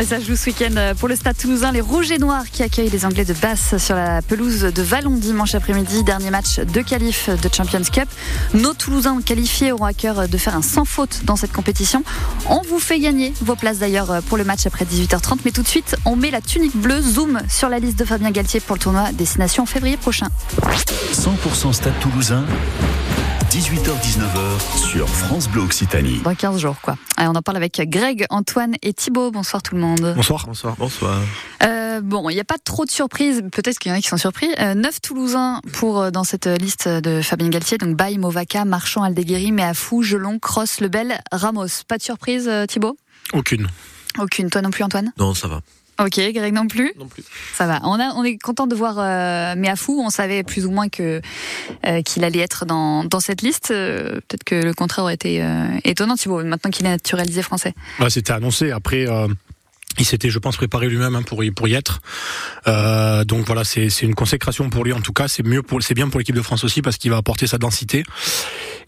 Et ça joue ce week-end pour le Stade Toulousain, les Rouges et Noirs qui accueillent les Anglais de Basse sur la pelouse de Vallon dimanche après-midi. Dernier match de qualif de Champions Cup. Nos Toulousains qualifiés auront à cœur de faire un sans faute dans cette compétition. On vous fait gagner vos places d'ailleurs pour le match après 18h30. Mais tout de suite, on met la tunique bleue. Zoom sur la liste de Fabien Galtier pour le tournoi Destination en février prochain. 100% Stade Toulousain. 18h-19h sur France Bleu Occitanie. Dans 15 jours, quoi. Allez, on en parle avec Greg, Antoine et Thibaut. Bonsoir tout le monde. Bonsoir. Bonsoir. Bonsoir. Euh, bon, il n'y a pas trop de surprises. Peut-être qu'il y en a qui sont surpris. Euh, 9 Toulousains pour euh, dans cette liste de Fabien Galtier. Donc Baye, Movaca, Marchand, Aldeguerri, Méafou, Gelon, Cross, Lebel, Ramos. Pas de surprise, euh, Thibaut? Aucune. Aucune. Toi non plus, Antoine? Non, ça va. Ok, Greg non plus. Non plus. Ça va. On, a, on est content de voir euh, Méafou. On savait plus ou moins que euh, qu'il allait être dans, dans cette liste. Euh, Peut-être que le contraire aurait été euh, étonnant, Thibaut, maintenant qu'il est naturalisé français. Ouais, C'était annoncé. Après, euh, il s'était, je pense, préparé lui-même hein, pour y, pour y être. Euh, donc voilà, c'est c'est une consécration pour lui. En tout cas, c'est mieux pour, c'est bien pour l'équipe de France aussi parce qu'il va apporter sa densité.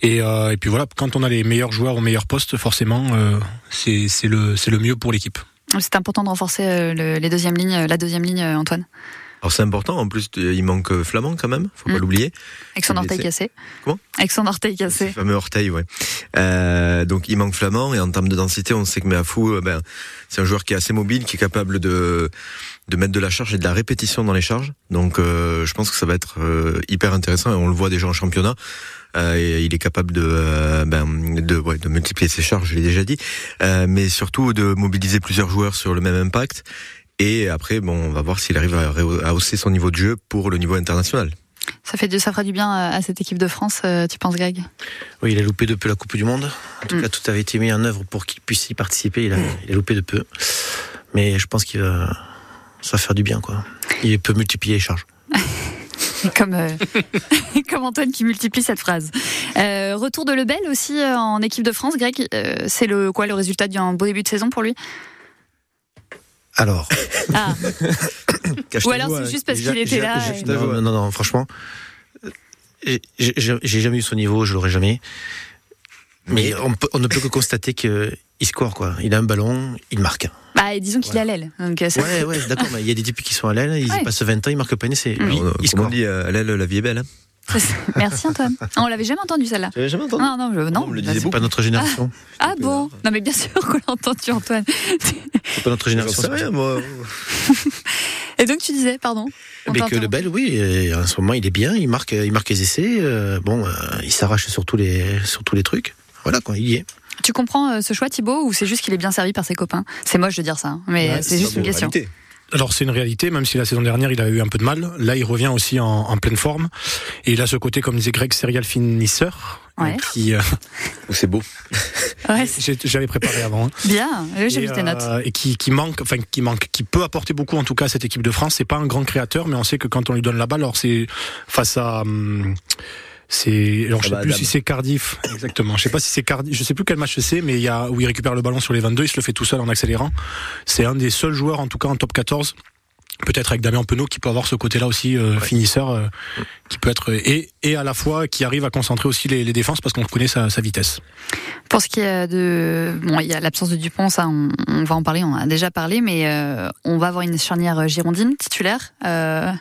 Et, euh, et puis voilà, quand on a les meilleurs joueurs au meilleur poste, forcément, euh, c'est c'est le c'est le mieux pour l'équipe. C'est important de renforcer euh, le- les deuxièmes lignes, la deuxième ligne, euh, Antoine. Alors c'est important, en plus il manque Flamand quand même, faut Mm. pas l'oublier. Avec son Il orteil cassé. Comment? Avec son orteil cassé. fameux orteil, ouais. Euh, donc il manque Flamand et en termes de densité, on sait que Meafou, euh, ben, c'est un joueur qui est assez mobile, qui est capable de de mettre de la charge et de la répétition dans les charges. Donc euh, je pense que ça va être euh, hyper intéressant et on le voit déjà en championnat. Euh, il est capable de euh, ben, de, ouais, de multiplier ses charges, je l'ai déjà dit, Euh, mais surtout de mobiliser plusieurs joueurs sur le même impact. Et après, bon, on va voir s'il arrive à, hausser son niveau de jeu pour le niveau international. Ça fait du, ça fera du bien à à cette équipe de France, euh, tu penses, Greg? Oui, il a loupé de peu la Coupe du Monde. En tout Mm. cas, tout avait été mis en œuvre pour qu'il puisse y participer. Il a, il a loupé de peu. Mais je pense qu'il va, ça va faire du bien, quoi. Il peut multiplier les charges. comme, euh, comme Antoine qui multiplie cette phrase. Euh, retour de Lebel aussi euh, en équipe de France, Greg. euh, c'est le quoi le résultat d'un beau début de saison pour lui? Alors, Ah, ou alors c'est juste parce qu'il était là. et- non, non, non, non, franchement, euh, j'ai- jamais eu son niveau, je l'aurais jamais. Mais on, peut- on ne peut que constater qu'il score, quoi. Il a un ballon, il marque. Bah, disons qu'il est à l'aile. Euh, ça- Ouais, ouais, d'accord, mais il y a des types qui sont à l'aile, ils Ouais. y passent 20 ans, ils marquent pas une essai. Mm. Lui, Alors, il comme on score. dit, euh, à l'aile, la vie est belle. Hein. Merci Antoine. Ah, on l'avait jamais entendu celle-là. Tu l'avais jamais entendu Non, non, je- non. On me le Bah, disait c'est- C'est pas notre génération. Ah bon Non, mais bien sûr qu'on l'a entendu, Antoine. C'est pas notre génération. sais rien, moi. Et donc tu disais, pardon. on Mais que le. Bel, oui, et en ce moment il est bien, il marque, il marque les essais. euh, bon, euh, il s'arrache sur tous les, sur tous les trucs. Voilà quoi, il y est. Tu comprends euh, ce choix, Thibaut, ou c'est juste qu'il est bien servi par ses copains? C'est moche de dire ça, hein, mais euh, c'est juste une question. Alors c'est une réalité, même si la saison dernière il a eu un peu de mal. Là il revient aussi en, en pleine forme. Et il a ce côté, comme disait Greg, serial finisseur. Ouais. Qui, euh, C'est beau. Ouais, j'avais préparé avant. hein. bien. Oui, J'ai et, vu tes notes. euh, et qui, qui manque, enfin qui manque, qui peut apporter beaucoup en tout cas à cette équipe de France. C'est pas un grand créateur, mais on sait que quand on lui donne la balle, alors c'est face à, hum, c'est, alors je sais plus si c'est Cardiff, exactement. Je sais pas si c'est Cardiff, je sais plus quel match c'est, mais il y a où il récupère le ballon sur les 22, il se le fait tout seul en accélérant. C'est un des seuls joueurs en tout cas en top 14. Peut-être avec Damien Penaud qui peut avoir ce côté-là aussi euh, finisseur, euh, qui peut être et, et à la fois qui arrive à concentrer aussi les, les défenses parce qu'on connaît sa, sa vitesse. Pour ce qui est de, bon, il y a l'absence de Dupont, ça, on, on va en parler, on en a déjà parlé, mais euh, on va avoir une charnière girondine titulaire. Euh...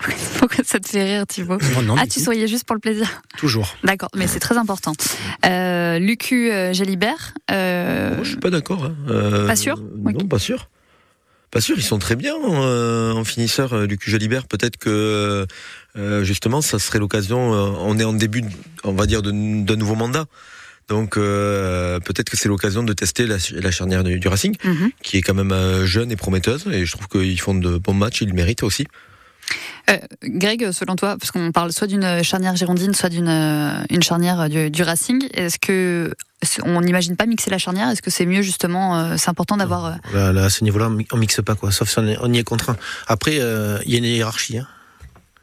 Pourquoi ça te fait rire, Thibaut Oh non, Ah, tu tout. souriais juste pour le plaisir. toujours. D'accord, mais c'est très important. Euh, Lucu euh, Gélibert, euh, Moi, je suis pas d'accord. hein. Euh, Pas sûr? Non, pas sûr. Pas sûr, ils sont très bien euh, en finisseur euh, du QG Libère. Peut-être que euh, justement, ça serait l'occasion. euh, on est en début, on va dire, d'un nouveau mandat. Donc euh, peut-être que c'est l'occasion de tester la, la charnière du, du Racing, mhm. qui est quand même jeune et prometteuse. Et je trouve qu'ils font de bons matchs, ils le méritent aussi. Euh, Greg, selon toi, parce qu'on parle soit d'une charnière girondine, soit d'une euh, une charnière du, du Racing, est-ce que on n'imagine pas mixer la charnière? Est-ce que c'est mieux justement euh, C'est important d'avoir. euh, Là, là, à ce niveau-là, on mi- on mixe pas quoi, sauf si on, est- on y est contraint. Après, euh, il y a une hiérarchie. Hein.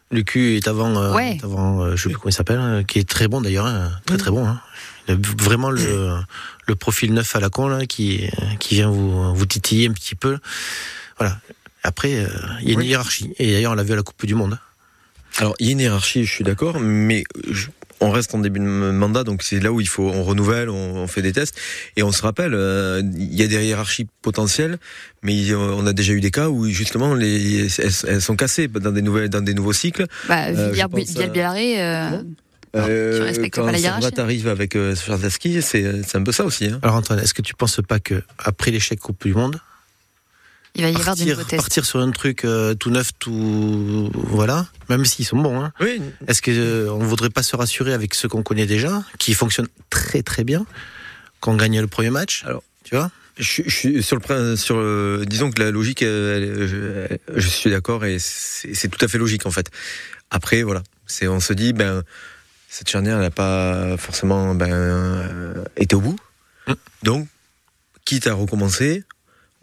Le cul est avant, euh, Ouais. est avant euh, je sais plus comment il s'appelle, hein, qui est très bon d'ailleurs, hein, très très bon. Hein. Il a vraiment le, le profil neuf à la con là, qui, qui vient vous, vous titiller un petit peu. Voilà. Après, euh, il y a une Oui. hiérarchie. Et d'ailleurs, on l'a vu à la Coupe du Monde. hein. Alors, il y a une hiérarchie, je suis d'accord, mais je- on reste en début de mandat, donc c'est là où il faut, on renouvelle, on, on fait des tests, et on se rappelle, euh, il y a des hiérarchies potentielles, mais on a déjà eu des cas où justement les, elles, elles sont cassées dans des nouvelles, dans des nouveaux cycles. Bah, Euh, je pense, euh, Villaré, euh, Euh, tu respectes quand pas la hiérarchie. Servat arrive avec euh, c'est c'est un peu ça aussi. Hein. Alors Antoine, est-ce que tu penses pas que après l'échec Coupe du Monde, il va y avoir des partir, partir sur un truc euh, tout neuf, tout voilà, même s'ils sont bons, hein, Oui, est-ce que euh, on voudrait pas se rassurer avec ce qu'on connaît déjà, qui fonctionne très très bien, qu'on gagne le premier match Alors, tu vois? Je, suis- je suis sur le sur le- disons que la logique euh, elle- je, je suis d'accord et c'est tout à fait logique en fait. Après voilà, c'est on se dit ben cette charnière elle n'a pas forcément ben euh, été au bout. Mm. Donc quitte à recommencer,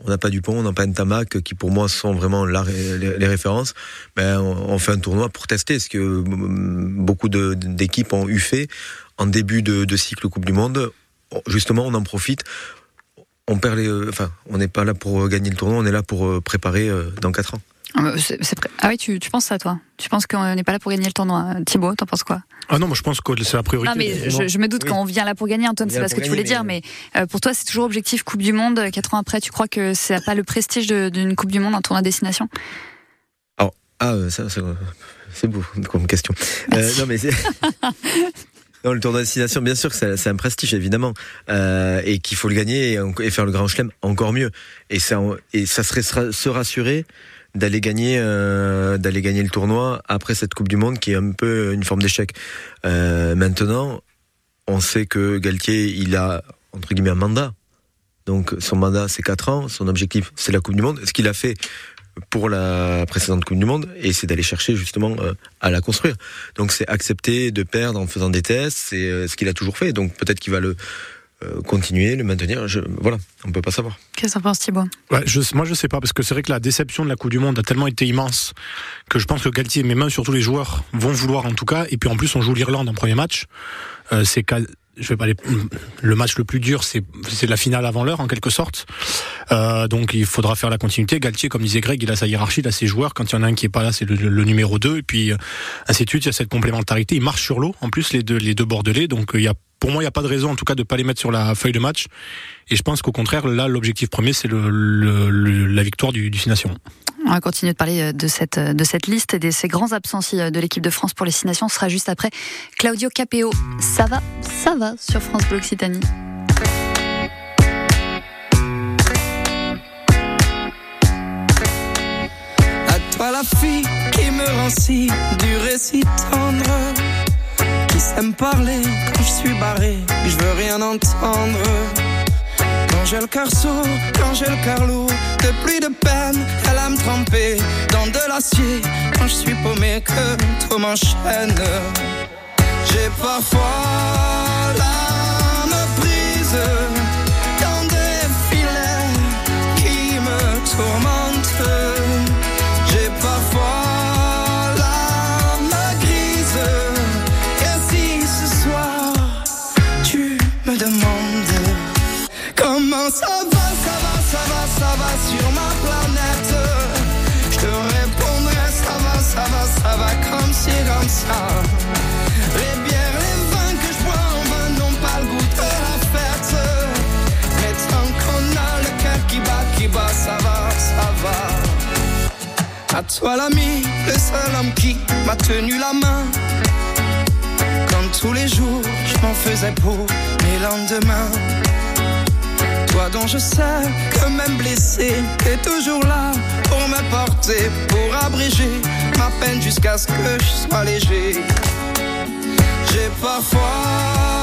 on n'a pas Dupont, on n'a pas Ntamak qui pour moi sont vraiment les, références. On, fait un tournoi pour tester ce que beaucoup d'équipes ont eu fait en début de, cycle Coupe du Monde. Justement, on en profite on perd les. euh, Enfin, on n'est pas là pour gagner le tournoi, on est là pour euh, préparer euh, dans 4 ans. Ah, c'est- c'est prêt. Ah oui, tu, tu penses ça, toi Tu penses qu'on n'est pas là pour gagner le tournoi Thibaut, t'en penses quoi? Ah non, moi je pense que c'est la priorité. Non, mais je, je me doute Oui. qu'on vient là pour gagner, Antoine, On c'est pas ce que tu voulais dire, mais euh, pour toi, c'est toujours objectif Coupe du Monde. Quatre ans après, tu crois que ça n'a pas le prestige de- d'une Coupe du Monde, un tournoi à destination Ah, euh, ça, ça, euh, c'est beau comme question. Euh, non, mais c'est. Non, le tournoi de destination, bien sûr que c'est un prestige, évidemment. Euh, et qu'il faut le gagner et, en- et faire le grand chelem, encore mieux. Et ça, et ça serait se se rassurer d'aller gagner, euh, d'aller gagner le tournoi après cette Coupe du Monde qui est un peu une forme d'échec. Euh, maintenant, on sait que Galtier, il a, entre guillemets, un mandat. Donc, son mandat, c'est 4 ans. Son objectif, c'est la Coupe du Monde. Ce qu'il a fait pour la précédente Coupe du Monde, et c'est d'aller chercher justement euh, à la construire. Donc c'est accepter de perdre en faisant des tests, c'est ce qu'il a toujours fait. Donc peut-être qu'il va le euh, continuer, le maintenir. Je, voilà, on peut pas savoir. Qu'est-ce que t'en penses, Thibaut? Ouais, je, moi je sais pas parce que c'est vrai que la déception de la Coupe du Monde a tellement été immense que je pense que Galtier, mais même surtout les joueurs, vont vouloir en tout cas. Et puis en plus on joue l'Irlande en premier match. Euh, c'est je vais pas aller, le match le plus dur, c'est c'est la finale avant l'heure en quelque sorte. Euh, donc il faudra faire la continuité. Galtier, comme disait Greg, il a sa hiérarchie, il a ses joueurs. Quand il y en a un qui est pas là, c'est le, le numéro 2 Et puis euh, ainsi de suite, il y a cette complémentarité. Il marche sur l'eau en plus les deux les deux bordelais. Donc euh, il y a pour moi, il n'y a pas de raison, en tout cas, de pas les mettre sur la feuille de match. Et je pense qu'au contraire, là, l'objectif premier, c'est le, le- le- la victoire du, du Six Nations. On va continuer de parler euh, de cette, de cette liste et de ces grands absents euh, de l'équipe de France pour les Six Nations. Ce sera juste après Claudio Capéo. Ça va, ça va sur France Bleu Occitanie. À toi la fille qui me rend si dur et si tendre Qui sait me parler quand je suis barré Je veux rien entendre. Quand j'ai le cœur quand j'ai le lourd De pluie de peine, elle aime tremper Dans de l'acier, quand je suis paumé Que tout m'enchaîne. J'ai parfois l'âme À toi l'ami, le seul homme qui m'a tenu la main. Quand tous les jours je m'en faisais pour mes lendemains. Dont je sais que même blessé, t'es toujours là pour me porter, pour abréger ma peine jusqu'à ce que je sois léger. J'ai parfois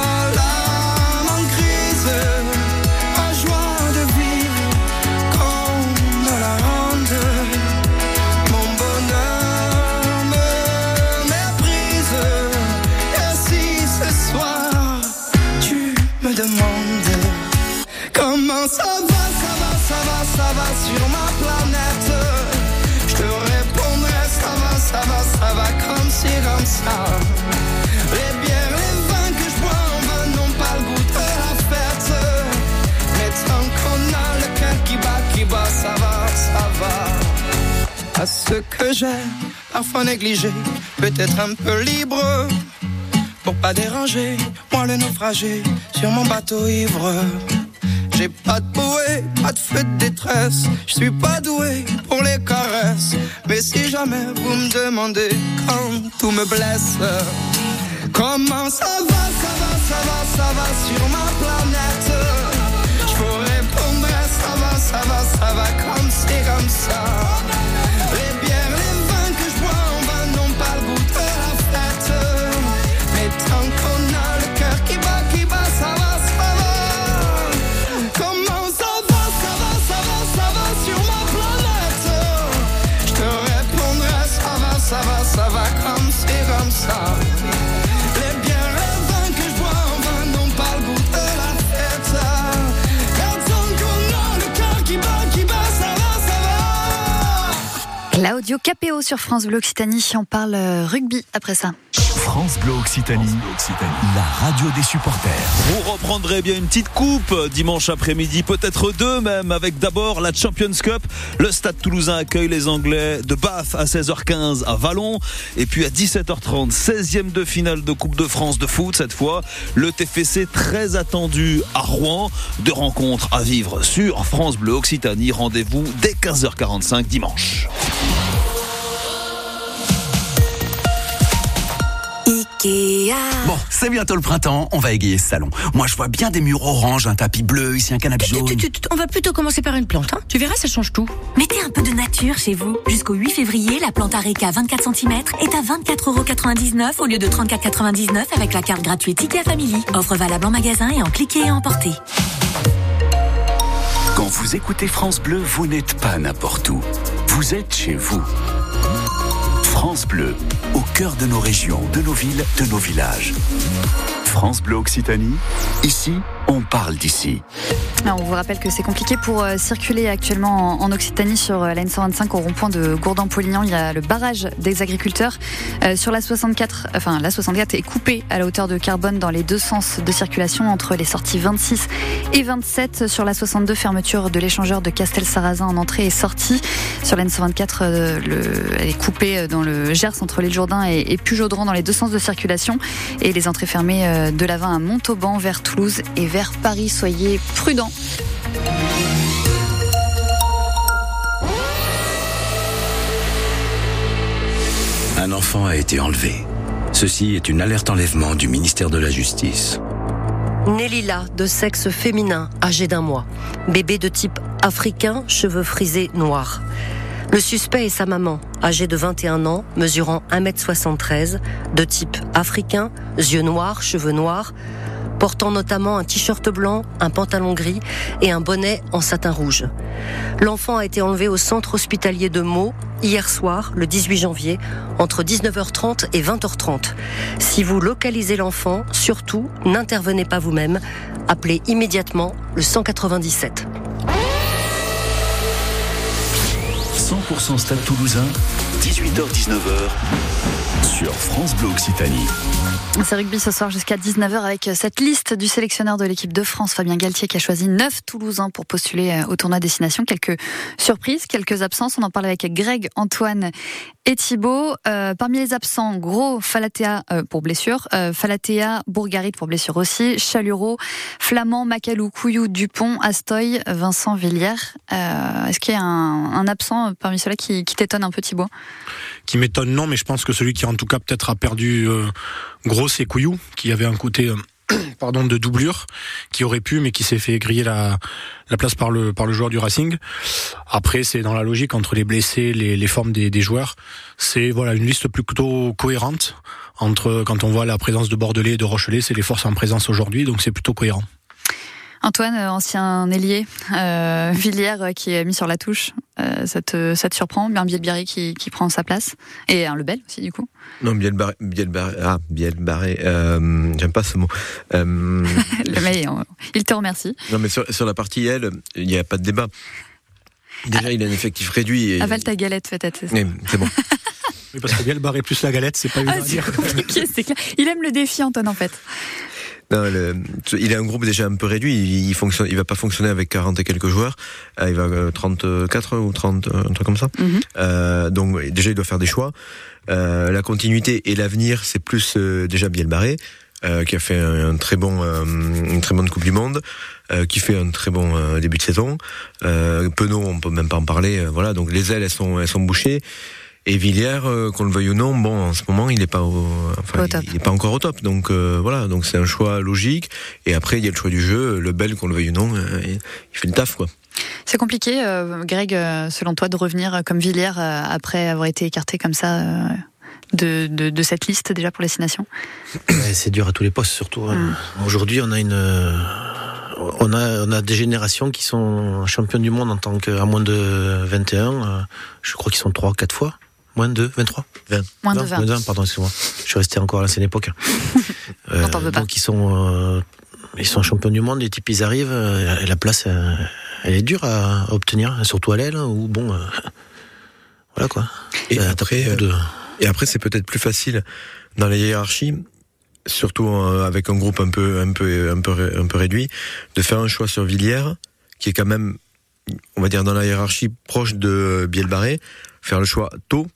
ce que j'ai, parfois négligé, peut-être un peu libre. Pour pas déranger, moi le naufragé, sur mon bateau ivre. J'ai pas de bouée, pas de feu de détresse. Je suis pas doué pour les caresses. Mais si jamais vous me demandez quand tout me blesse, comment ça va, ça va, ça va, ça va sur ma planète? Je vous répondrai, ça va, ça va, ça va comme c'est comme ça. Claudio Capéo sur France Bleu Occitanie. On parle euh, rugby après ça. France Bleu Occitanie, la radio des supporters. Vous reprendrez bien une petite coupe dimanche après-midi, peut-être deux même, avec d'abord la Champions Cup. Le Stade Toulousain accueille les Anglais de Bath à 16h15 à Vallon. Et puis à 17h30, 16e de finale de Coupe de France de foot cette fois. Le TFC très attendu à Rouen. Deux rencontres à vivre sur France Bleu Occitanie. Rendez-vous dès 15h45 dimanche. Bon, c'est bientôt le printemps, on va égayer ce salon. Moi, je vois bien des murs orange, un tapis bleu, ici un canapé jaune. Tu- tu- tu- On va plutôt commencer par une plante. hein. Tu verras, ça change tout. Mettez un peu de nature chez vous. Jusqu'au 8 février, la plante Areca 24 cm est à 24,99€ au lieu de 34,99€ avec la carte gratuite IKEA Family. Offre valable en magasin et en cliquer et emporter. Quand vous écoutez France Bleu, vous n'êtes pas n'importe où. Vous êtes chez vous. France Bleu, cœur de nos régions, de nos villes, de nos villages. France Bleu Occitanie, ici, on parle d'ici. Alors, on vous rappelle que c'est compliqué pour euh, circuler actuellement en, Occitanie sur euh, la N125 au rond-point de Gourdin-Polignan. Il y a le barrage des agriculteurs. Euh, sur la 64, enfin la 64 est coupée à la hauteur de Carbone dans les deux sens de circulation entre les sorties 26 et 27. Sur la 62, fermeture de l'échangeur de Castel-Sarrazin en entrée et sortie. Sur la N124, euh, le- elle est coupée dans le Gers entre l'île Jourdain et, et Pujaudran dans les deux sens de circulation. Et les entrées fermées de l'Avin à Montauban vers Toulouse et vers Paris. Soyez prudents. Un enfant a été enlevé. Ceci est une alerte enlèvement du ministère de la Justice. Nélila, de sexe féminin, âgée d'un mois. Bébé de type africain, cheveux frisés noirs. Le suspect est sa maman, âgée de 21 ans, mesurant 1m73, de type africain, yeux noirs, cheveux noirs, portant notamment un t-shirt blanc, un pantalon gris et un bonnet en satin rouge. L'enfant a été enlevé au centre hospitalier de Meaux hier soir, le 18 janvier, entre 19h30 et 20h30. Si vous localisez l'enfant, surtout, n'intervenez pas vous-même. Appelez immédiatement le 197. 100% Stade Toulousain, 18h-19h, sur France Bleu Occitanie. C'est rugby ce soir jusqu'à 19h avec cette liste du sélectionneur de l'équipe de France, Fabien Galtier, qui a choisi 9 Toulousains pour postuler euh, au tournoi Destination. Quelques surprises, quelques absences. On en parle avec Greg, Antoine et Thibaut. Euh, parmi les absents, Gros, Falatea euh, pour blessure, Falatea, Bourgarit pour blessure aussi, Chaluro, Flamand, Macalou, Couillou, Dupont, Astoy, Vincent Villière. Est-ce qu'il y a un, un absent parmi ceux-là qui, qui t'étonne un peu, Thibaut? Qui m'étonne non, mais je pense que celui qui en tout cas peut-être a perdu euh, gros c'est Couillou, qui avait un côté euh, pardon de doublure, qui aurait pu mais qui s'est fait griller la, la place par le par le joueur du Racing. Après c'est dans la logique entre les blessés, les, les formes des, des joueurs, c'est voilà une liste plutôt cohérente entre quand on voit la présence de Bordelais et de Rochelet, c'est les forces en présence aujourd'hui, donc c'est plutôt cohérent. Antoine, euh, ancien ailier, euh, Villière qui est mis sur la touche, euh, ça, te, ça te surprend Bien Bielbarré qui, qui prend sa place Et un Lebel aussi du coup Non, Bielbarré, Bielbarré, ah, Bielbarré, euh, j'aime pas ce mot. Euh, Le il te remercie. non, mais sur, sur la partie L, il n'y a pas de débat. Déjà, il a un effectif réduit. Et... Avale ta galette peut-être. c'est ça Oui, c'est bon. Oui, parce que bien le barré plus la galette, c'est pas Ah, c'est dire. compliqué, c'est clair. Il aime le défi, Antoine, en fait. Non, le- il a un groupe déjà un peu réduit. Il, il fonctionne, il va pas fonctionner avec 40 et quelques joueurs. Euh, il va euh, 34 ou 30, euh, un truc comme ça. Mhm. Euh, donc déjà, il doit faire des choix. Euh, la continuité et l'avenir, c'est plus euh, déjà Biel Barré, euh, qui a fait un, un très bon, euh, une très bonne Coupe du Monde, euh, qui fait un très bon euh, début de saison. Euh, Penaud, on peut même pas en parler. euh, voilà, donc les ailes, elles sont, elles sont bouchées. Et Villiers, euh, qu'on le veuille ou non, bon, en ce moment, il n'est pas, au, enfin, Au il- top. il est pas encore au top. Donc euh, voilà, donc c'est un choix logique. Et après, il y a le choix du jeu. Le Bel, qu'on le veuille ou non, euh, il fait le taf, quoi. C'est compliqué, euh, Greg, selon toi, de revenir comme Villiers euh, après avoir été écarté comme ça euh, de, de, de cette liste déjà pour les Six Nations c'est dur à tous les postes, surtout. hein. Aujourd'hui, on a une, on a, on a des générations qui sont championnes du monde en tant qu'à moins de 21. euh, Je crois qu'ils sont 3, 4 fois. Moins de 23 20. Moins de Non, 20. Moins de 20, pardon, excuse-moi. Je suis resté encore à l'ancienne époque. Euh, veux pas. donc ils sont, euh, ils sont champions du monde, les types ils arrivent, euh, et la place, euh, elle est dure à obtenir, surtout à l'aile, hein, ou bon, euh, voilà quoi. Et Euh, après, de- Et après, c'est peut-être plus facile dans les hiérarchies, surtout euh, avec un groupe un peu, un peu, un peu, un peu réduit, de faire un choix sur Villiers, qui est quand même, on va dire, dans la hiérarchie proche de Bielbarré, faire le choix tôt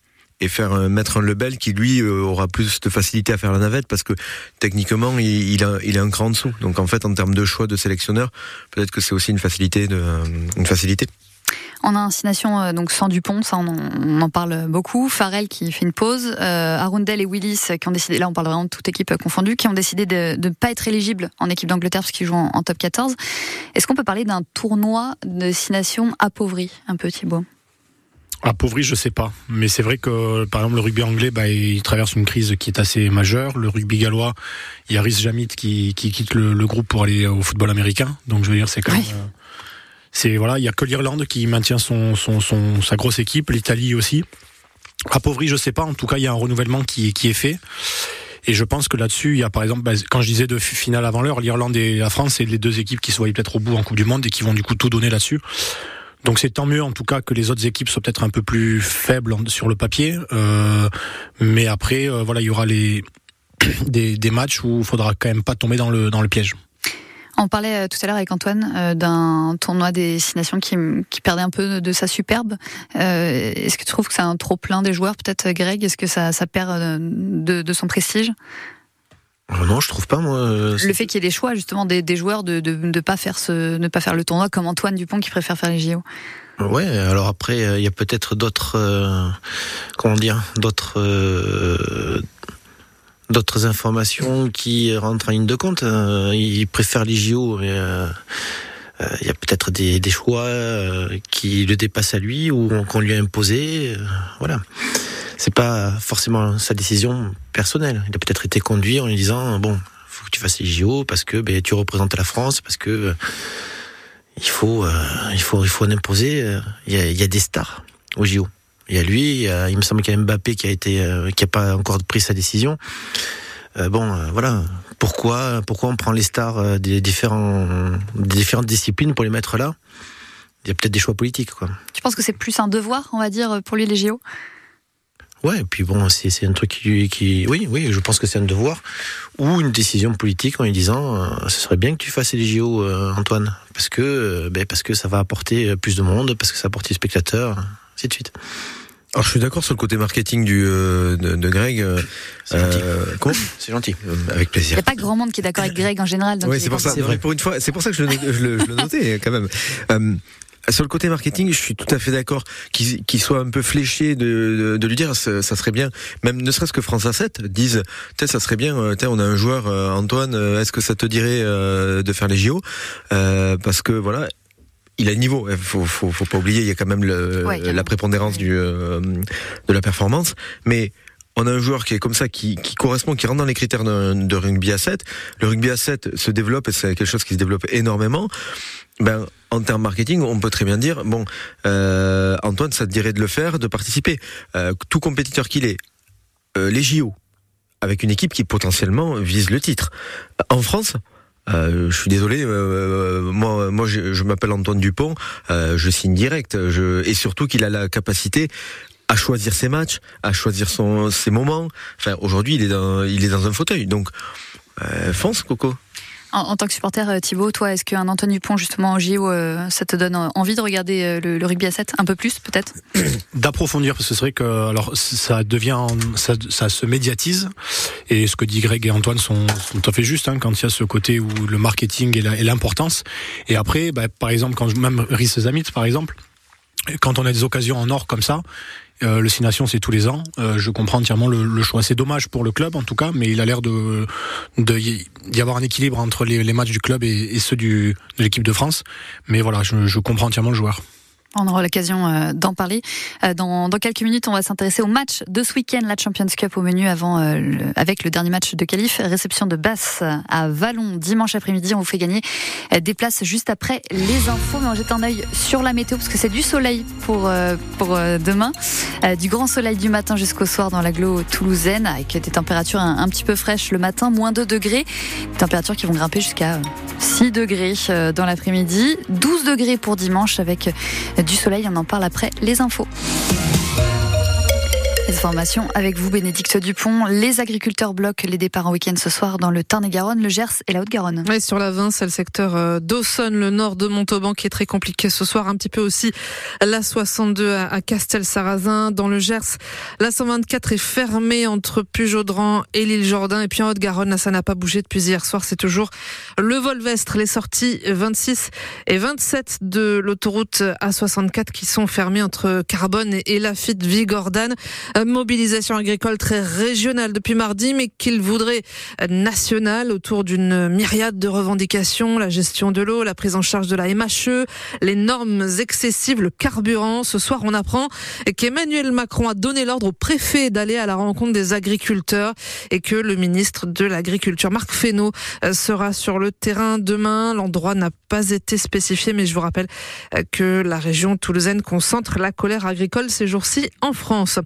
et faire mettre un Lebel qui lui euh, aura plus de facilité à faire la navette parce que techniquement il, il, a, un cran en dessous. Donc en fait en termes de choix de sélectionneur, peut-être que c'est aussi une facilité de une facilité. On a un Six Nations euh, donc sans Dupont, ça on en, en parle beaucoup. Farrell qui fait une pause, euh, Arundel et Willis qui ont décidé, là on parle vraiment de toute équipe confondue, qui ont décidé de ne pas être éligibles en équipe d'Angleterre parce qu'ils jouent en, en top 14. Est-ce qu'on peut parler d'un tournoi de Six Nations appauvri un peu Thibaut? Appauvri, je sais pas. Mais c'est vrai que, par exemple, le rugby anglais, bah, il traverse une crise qui est assez majeure. Le rugby gallois, il y a Rhys Jamit qui, qui quitte le, le groupe pour aller au football américain. Donc, je veux dire, c'est quand même. euh, C'est voilà, il y a que l'Irlande qui maintient son, son, son sa grosse équipe, l'Italie aussi. Appauvri, je sais pas. En tout cas, il y a un renouvellement qui, qui est fait. Et je pense que là-dessus, il y a par exemple, bah, quand je disais de fi- finale avant l'heure, l'Irlande et la France, c'est les deux équipes qui se voient peut-être au bout en Coupe du Monde et qui vont du coup tout donner là-dessus. Donc c'est tant mieux en tout cas que les autres équipes soient peut-être un peu plus faibles sur le papier, Euh, mais après euh, voilà il y aura des, des matchs où il faudra quand même pas tomber dans le dans le piège. On parlait euh, tout à l'heure avec Antoine d'un tournoi des Six Nations qui, qui perdait un peu de sa superbe. Est-ce que tu trouves que c'est un trop plein des joueurs peut-être Greg? Est-ce que ça, perd de, son prestige? Non, je trouve pas moi. euh, Le fait qu'il y ait des choix justement des, des joueurs de de, de pas faire ce ne pas faire le tournoi comme Antoine Dupont qui préfère faire les JO. Ouais, alors après, euh, il y a peut-être d'autres, euh, comment dire, d'autres, euh, d'autres informations qui rentrent en ligne de compte. Euh, il préfère les JO, mais euh, euh, il y a peut-être des, des choix euh, qui le dépassent à lui ou qu'on lui a imposé. euh, voilà. C'est pas forcément sa décision personnelle. Il a peut-être été conduit en lui disant bon, faut que tu fasses les JO parce que ben, tu représentes la France, parce que euh, il faut, euh, il faut, il faut en imposer. Il y, a, des stars au JO. Il y a lui, il, me semble qu'il y a Mbappé qui a été, euh, qui a pas encore pris sa décision. Bon, voilà. Pourquoi, pourquoi on prend les stars des des différentes disciplines pour les mettre là? Il y a peut-être des choix politiques, quoi. Tu penses que c'est plus un devoir, on va dire, pour lui les JO Ouais, et puis bon, c'est c'est un truc qui, qui, oui, oui, je pense que c'est un devoir ou une décision politique en lui disant, euh, ce serait bien que tu fasses les JO, euh, Antoine, parce que, euh, ben, parce que ça va apporter plus de monde, parce que ça va apporter des spectateurs, ainsi de suite. Alors je suis d'accord sur le côté marketing du euh, de, de Greg. euh, euh, comment C'est gentil. Avec Il plaisir. n'y a pas grand monde qui est d'accord avec Greg en général. donc Oui, il est c'est pour ça. mais pour une fois, c'est pour ça que je le, je le, je le notais quand même. Sur le côté marketing, je suis tout à fait d'accord qu'il soit un peu fléché de, de, de lui dire ça, ça serait bien, même ne serait-ce que France A7 disent, Tiens, ça serait bien, euh, on a un joueur, euh, Antoine, euh, est-ce que ça te dirait de faire les JO Euh, Parce que voilà, il a le niveau. Il faut, faut, faut pas oublier, il y a quand même le, Ouais, carrément. la prépondérance du, euh, de la performance. Mais on a un joueur qui est comme ça, qui, qui correspond, qui rentre dans les critères d'un- de rugby à 7. Le rugby à 7 se développe et c'est quelque chose qui se développe énormément. Ben, en termes marketing, on peut très bien dire, bon, euh, Antoine, ça te dirait de le faire, de participer. Euh, tout compétiteur qu'il est, euh, les JO, avec une équipe qui potentiellement vise le titre. En France, euh, je suis désolé, euh, moi, moi, je, m'appelle Antoine Dupont, euh, je signe direct, je, et surtout qu'il a la capacité à choisir ses matchs, à choisir son, ses moments. Enfin, aujourd'hui, il est dans, il est dans un fauteuil, donc euh, fonce, Coco. En, tant que supporter, euh, Thibaut, toi, est-ce qu'un Antoine Dupont, justement, en JO, euh, ça te donne envie de regarder euh, le, rugby à 7 un peu plus, peut-être? D'approfondir, parce que c'est vrai que alors ça devient, ça, ça, se médiatise, et ce que dit Greg et Antoine sont, tout à fait justes hein, quand il y a ce côté où le marketing et l'importance. Et après, bah, par exemple, quand même Rhys Zamit, par exemple, quand on a des occasions en or comme ça, euh, le Six Nations, c'est tous les ans. Euh, je comprends entièrement le, choix. C'est dommage pour le club, en tout cas, mais il a l'air de d'y avoir un équilibre entre les, matchs du club et, ceux du, de l'équipe de France. Mais voilà, je, je comprends entièrement le joueur. On aura l'occasion euh, d'en parler. Euh, dans, quelques minutes, on va s'intéresser au match de ce week-end, la Champions Cup au menu avant, euh, avec le dernier match de qualif. Réception de Basse à Vallon dimanche après-midi. On vous fait gagner des places juste après les infos. Mais on jette un œil sur la météo parce que c'est du soleil pour, pour demain. Du grand soleil du matin jusqu'au soir dans l'agglo toulousaine avec des températures un, un, petit peu fraîches le matin, moins 2 degrés. Températures qui vont grimper jusqu'à 6 degrés dans l'après-midi. 12 degrés pour dimanche avec du soleil. On en parle après les infos. Information avec vous, Bénédicte Dupont. Les agriculteurs bloquent les départs en week-end ce soir dans le Tarn-et-Garonne, le Gers et la Haute-Garonne. Oui, sur la 20, c'est le secteur euh, d'Aussonne, le nord de Montauban qui est très compliqué ce soir. Un petit peu aussi la 62 à Castel-Sarrazin. Dans le Gers, la 124 est fermée entre Pujaudran et l'île Jourdain. Et puis en Haute-Garonne, là, ça n'a pas bougé depuis hier soir. C'est toujours le Volvestre, les sorties 26 et 27 de l'autoroute A64 qui sont fermées entre Carbone et Lafitte Vigordane mobilisation agricole très régionale depuis mardi, mais qu'il voudrait nationale autour d'une myriade de revendications, la gestion de l'eau, la prise en charge de la MHE, les normes excessives, le carburant. Ce soir, on apprend qu'Emmanuel Macron a donné l'ordre au préfet d'aller à la rencontre des agriculteurs et que le ministre de l'Agriculture, Marc Fesneau, sera sur le terrain demain. L'endroit n'a pas été spécifié, mais je vous rappelle que la région toulousaine concentre la colère agricole ces jours-ci en France.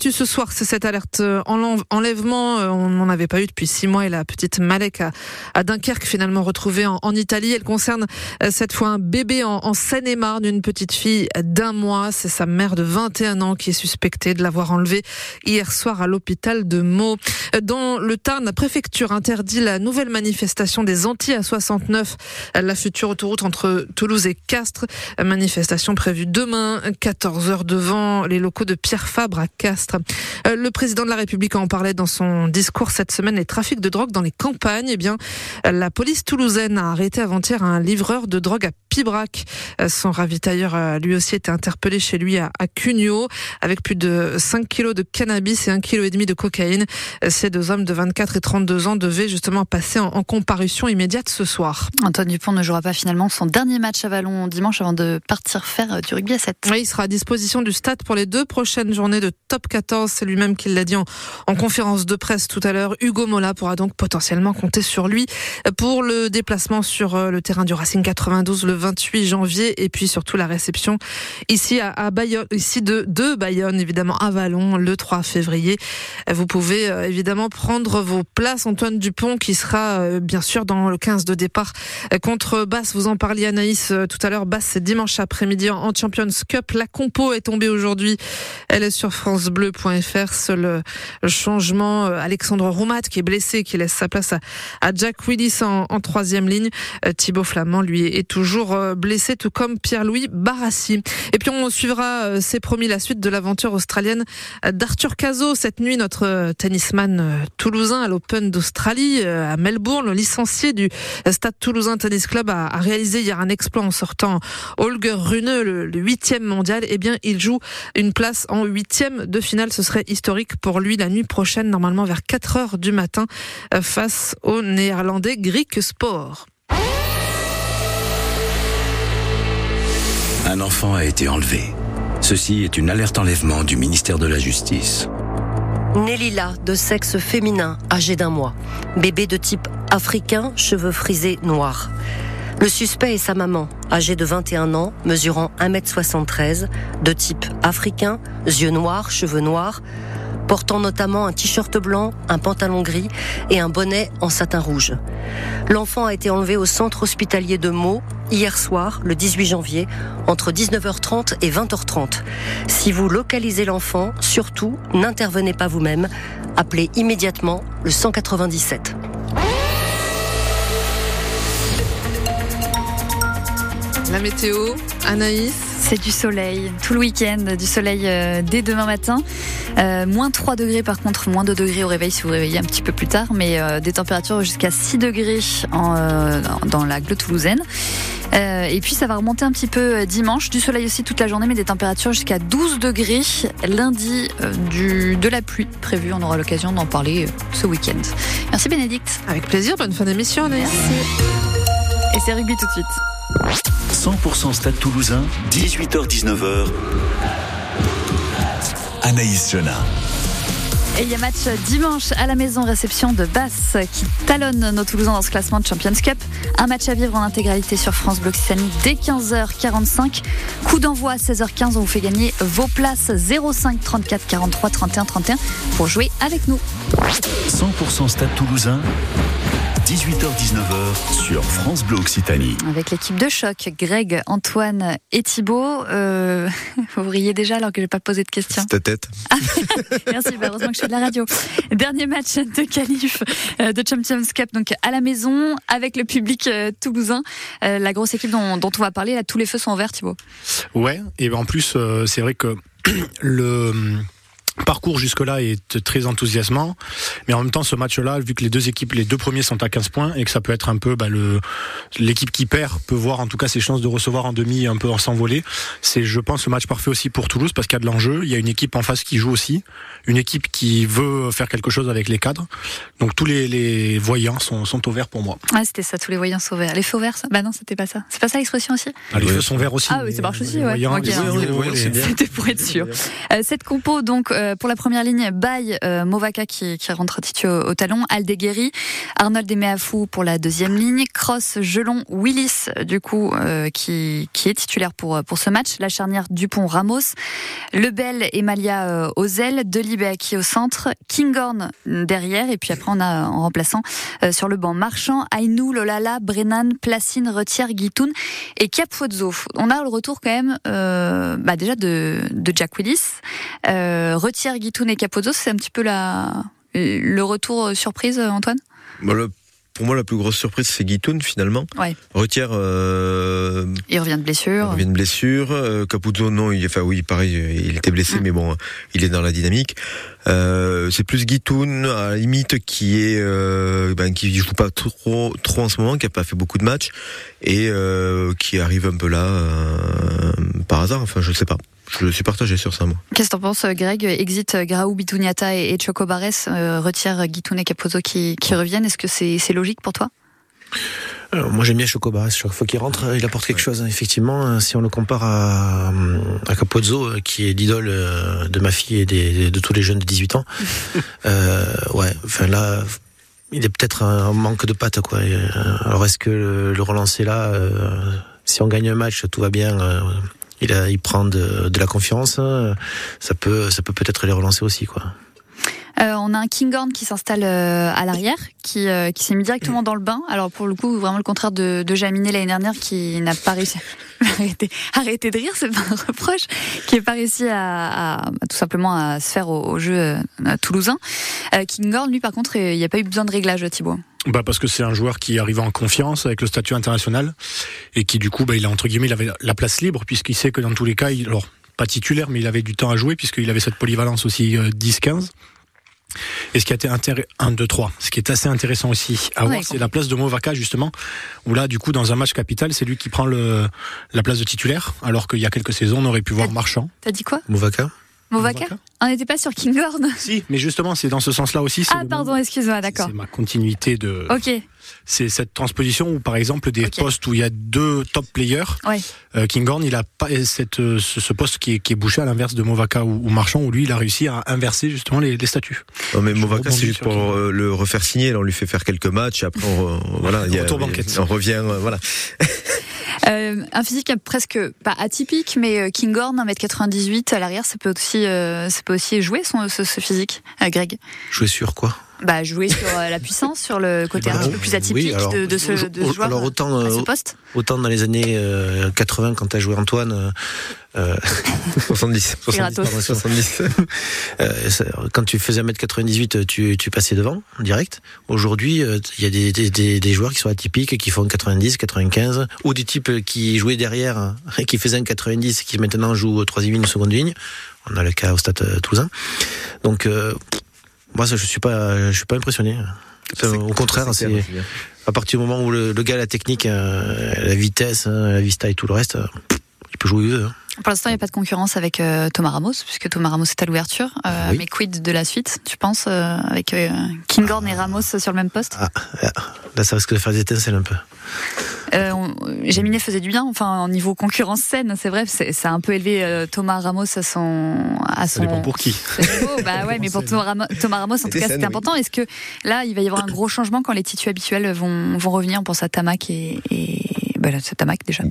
L'actu ce soir, c'est cette alerte euh, en enlèvement. Euh, on n'en avait pas eu depuis six mois et la petite Malek à, Dunkerque, finalement retrouvée en, Italie. Elle concerne euh, cette fois un bébé en, Seine-et-Marne, une petite fille d'un mois. C'est sa mère de 21 ans qui est suspectée de l'avoir enlevée hier soir à l'hôpital de Meaux. Dans le Tarn, la préfecture interdit la nouvelle manifestation des Antilles à 69, la future autoroute entre Toulouse et Castres. Manifestation prévue demain, 14h devant les locaux de Pierre Fabre à Castres. Euh, le président de la République en parlait dans son discours cette semaine. Les trafics de drogue dans les campagnes. Eh bien, la police toulousaine a arrêté avant-hier un livreur de drogue à Pibrac. Euh, son ravitailleur a lui aussi été interpellé chez lui à, Cugno avec plus de 5 kilos de cannabis et 1,5 kg de cocaïne. Euh, ces deux hommes de 24 et 32 ans devaient justement passer en, comparution immédiate ce soir. Antoine Dupont ne jouera pas finalement son dernier match à Vallon dimanche avant de partir faire du rugby à 7. Oui, il sera à disposition du stade pour les deux prochaines journées de top 14. C'est lui-même qui l'a dit en, conférence de presse tout à l'heure. Hugo Mola pourra donc potentiellement compter sur lui pour le déplacement sur euh, le terrain du Racing 92 le 28 janvier et puis surtout la réception ici à, Bayonne, ici de, de Bayonne évidemment à Vallon le 3 février. Vous pouvez euh, évidemment prendre vos places. Antoine Dupont qui sera euh, bien sûr dans le 15 de départ contre Basse. Vous en parliez Anaïs tout à l'heure. Basse c'est dimanche après-midi en Champions Cup. La compo est tombée aujourd'hui. Elle est sur France Bleu bleu.fr. Seul euh, changement, euh, Alexandre Roumat qui est blessé, qui laisse sa place à, Jack Willis en, troisième ligne. Euh, Thibaut Flamand, lui, est toujours blessé, tout comme Pierre-Louis Barassi. Et puis on suivra, c'est promis, la suite de l'aventure australienne d'Arthur Cazot. Cette nuit, notre tennisman toulousain à l'Open d'Australie, à Melbourne, le licencié du Stade Toulousain Tennis Club, a, réalisé hier un exploit en sortant Holger Rune, le huitième mondial. Eh bien, il joue une place en huitième de finale, ce serait historique pour lui la nuit prochaine, normalement vers 4 heures du matin, euh, face au néerlandais Griek Sport. Un enfant a été enlevé. Ceci est une alerte enlèvement du ministère de la Justice. Nélila, de sexe féminin, âgé d'un mois. Bébé de type africain, cheveux frisés noirs. Le suspect est sa maman, âgée de 21 ans, mesurant 1m73, de type africain, yeux noirs, cheveux noirs, portant notamment un t-shirt blanc, un pantalon gris et un bonnet en satin rouge. L'enfant a été enlevé au centre hospitalier de Meaux hier soir, le 18 janvier, entre 19h30 et 20h30. Si vous localisez l'enfant, surtout, n'intervenez pas vous-même. Appelez immédiatement le 197. La météo, Anaïs C'est du soleil, tout le week-end, du soleil euh, dès demain matin. Euh, moins 3 degrés par contre, moins 2 degrés au réveil si vous réveillez un petit peu plus tard, mais euh, des températures jusqu'à 6 degrés en, dans la Gle toulousaine. Euh, et puis ça va remonter un petit peu dimanche, du soleil aussi toute la journée, mais des températures jusqu'à 12 degrés. Lundi, euh, du, de la pluie prévue, on aura l'occasion d'en parler euh, ce week-end. Merci Bénédicte. Avec plaisir, bonne fin d'émission Anaïs. Et c'est rugby tout de suite. 100% Stade Toulousain, 18h-19h. Anaïs Jeunin. Et il y a match dimanche à la maison, réception de Basse qui talonne nos Toulousains dans ce classement de Champions Cup. Un match à vivre en intégralité sur France Occitanie dès 15h45. Coup d'envoi à 16h15, on vous fait gagner vos places 05 34 43 31 31 pour jouer avec nous. 100% Stade Toulousain, 18h-19h sur France Bleu Occitanie. Avec l'équipe de choc, Greg, Antoine et Thibaut. Euh, vous riez déjà alors que je n'ai pas posé de questions. Ta tête. Merci, bah, heureusement que je fais de la radio. Dernier match de qualif euh, de Champions Cup, donc à la maison, avec le public euh, toulousain. La grosse équipe dont, dont on va parler, là, tous les feux sont ouverts, Thibaut. Ouais, et en plus, c'est vrai que le parcours jusque-là est très enthousiasmant, mais en même temps, ce match-là, vu que les deux équipes, les deux premiers sont à 15 points et que ça peut être un peu bah, le l'équipe qui perd peut voir en tout cas ses chances de recevoir en demi un peu en s'envoler. C'est, je pense, le match parfait aussi pour Toulouse parce qu'il y a de l'enjeu. Il y a une équipe en face qui joue aussi, une équipe qui veut faire quelque chose avec les cadres. Donc tous les, les voyants sont, sont au vert pour moi. Ah, c'était ça, tous les voyants sont verts. Les feux verts, ça Bah non, c'était pas ça. C'est pas ça l'expression aussi? Ah, les feux sont verts aussi. Ah oui, ça marche aussi, ouais. voyants, Ok, les voyants, les voyants, c'est bien. C'était pour être sûr. Euh, cette compo, donc, euh, pour la première ligne, Baye, euh, Movaka qui, rentre titu au, au talon, Aldeguerri, Arnold Emeafou pour la deuxième ligne, Cross, Gelon, Willis, du coup, euh, qui, qui est titulaire pour, pour ce match, la charnière Dupont-Ramos, Lebel et Malia euh, aux ailes, Delibé qui au centre, Kinghorn derrière, et puis après on a en remplaçant euh, sur le banc Marchand, Ainou, Lolala, Brennan, Placine, Retière, Guitoun et Capozzo. On a le retour quand même euh, bah déjà de, Jack Willis. Euh, Retière, Guitoun et Capozzo, c'est un petit peu la, le retour euh, surprise, Antoine? Bon, le- pour moi, la plus grosse surprise, c'est Guitoun, finalement. Ouais. Euh, Il revient de blessure. Il revient de blessure. Euh, Capuzzo, non, il, enfin oui, pareil, il était blessé, Mm. mais bon, il est dans la dynamique. Euh, c'est plus Guitoun, à la limite, qui est, euh, ben, qui joue pas trop, trop en ce moment, qui a pas fait beaucoup de matchs et euh, qui arrive un peu là euh, par hasard. Enfin, je sais pas. Je suis partagé sur ça, moi. Qu'est-ce que t'en penses, Greg? Exit euh, Graou, Bitouniata et, Choco Barres, euh, retire Guitoun et Capozzo qui, qui reviennent. Est-ce que c'est logique pour toi? Euh, moi j'aime bien Choco Barres, chaque fois qu'il rentre, il apporte quelque chose. hein. Effectivement, euh, si on le compare à, à Capozzo, euh, qui est l'idole euh, de ma fille et des, de tous les jeunes de 18 ans, euh, ouais, enfin là, il est peut-être un, manque de patte, quoi. Euh, alors est-ce que le, le relancer là, euh, si on gagne un match, tout va bien. Euh, il, prend de, la confiance, ça peut, ça peut peut-être les relancer aussi, quoi. Euh, on a un Kinghorn qui s'installe euh, à l'arrière, qui, qui s'est mis directement dans le bain. Alors pour le coup, vraiment le contraire de, de Jaminet l'année dernière, qui n'a pas réussi. arrêtez, arrêtez de rire, c'est pas un reproche, qui n'a pas réussi à, à- tout simplement à se faire au, au jeu toulousain. Kinghorn, lui, par contre, il n'y a pas eu besoin de réglage, Thibaut. Bah parce que c'est un joueur qui arrive en confiance avec le statut international et qui du coup bah il a entre guillemets il avait la place libre puisqu'il sait que dans tous les cas il alors pas titulaire mais il avait du temps à jouer puisqu'il avait cette polyvalence aussi euh, 10-15 et ce qui a été intéressant 1 2 3 ce qui est assez intéressant aussi à Ouais, voir c'est la place de Movaka justement où là du coup dans un match capital c'est lui qui prend le la place de titulaire alors qu'il y a quelques saisons on aurait pu voir Marchand. T'as dit quoi? Mouvaka Movaka On n'était pas sur Kinghorn si mais justement c'est dans ce sens-là aussi c'est Ah, pardon, excuse-moi, d'accord. c'est ma continuité de Ok, c'est cette transposition où par exemple des postes où il y a deux top players ouais. euh, Kinghorn il a pas cette, euh, ce, ce poste qui est, qui est bouché à l'inverse de Movaka ou, ou Marchand où lui il a réussi à inverser justement les, les statuts Non, mais Movaka, rebondis c'est juste pour Kinghorn. euh, le refaire signer. Là, on lui fait faire quelques matchs et après, on, voilà, il y a- Retour banquette. on revient, euh, voilà. Euh, un physique presque pas atypique, mais euh, Kinghorn, 1m98 à l'arrière, ça peut aussi, euh, ça peut aussi jouer son, ce, ce physique, euh, Greg? Jouer sur quoi? Bah, jouer sur la puissance, sur le côté un Bah, petit peu plus atypique oui, alors, de, de ce, de ce joueur alors autant, à ce poste. Autant dans les années euh, 80, quand tu as joué Antoine, euh, Euh, 70. C'est 70, gratos. pardon, 70. euh, quand tu faisais 1m98, tu, tu passais devant, direct. Aujourd'hui, euh, il y a des, des, des, des joueurs qui sont atypiques, qui font 90, 95, ou des types qui jouaient derrière, hein, et qui faisaient un 90, qui maintenant jouent troisième ligne, seconde ligne. On a le cas au Stade euh, Toulousain. Donc, euh, moi, ça, je suis pas, je suis pas impressionné. Enfin, au contraire, c'est à partir du moment où le, le gars a la technique, euh, la vitesse, hein, la vista et tout le reste, euh, il peut jouer où il veut. hein. Pour l'instant, il n'y a pas de concurrence avec euh, Thomas Ramos, puisque Thomas Ramos est à l'ouverture. Euh, Ah oui. Mais quid de la suite, tu penses, euh, avec euh, Kinghorn et Ramos sur le même poste? Ah, là, ça risque de faire des étincelles un peu. euh, on- Jaminet faisait du bien, enfin, au niveau concurrence saine, c'est vrai, c'est ça a un peu élevé euh, Thomas Ramos à son. À Ça son dépend pour qui. bah ouais, mais pour Thomas Ramos, Thomas Ramos, en tout cas, saine, c'était oui. important. Est-ce que là, il va y avoir un gros changement quand les titus habituels vont, vont revenir On pense à Tamac et. et bah, là, c'est Tamac déjà?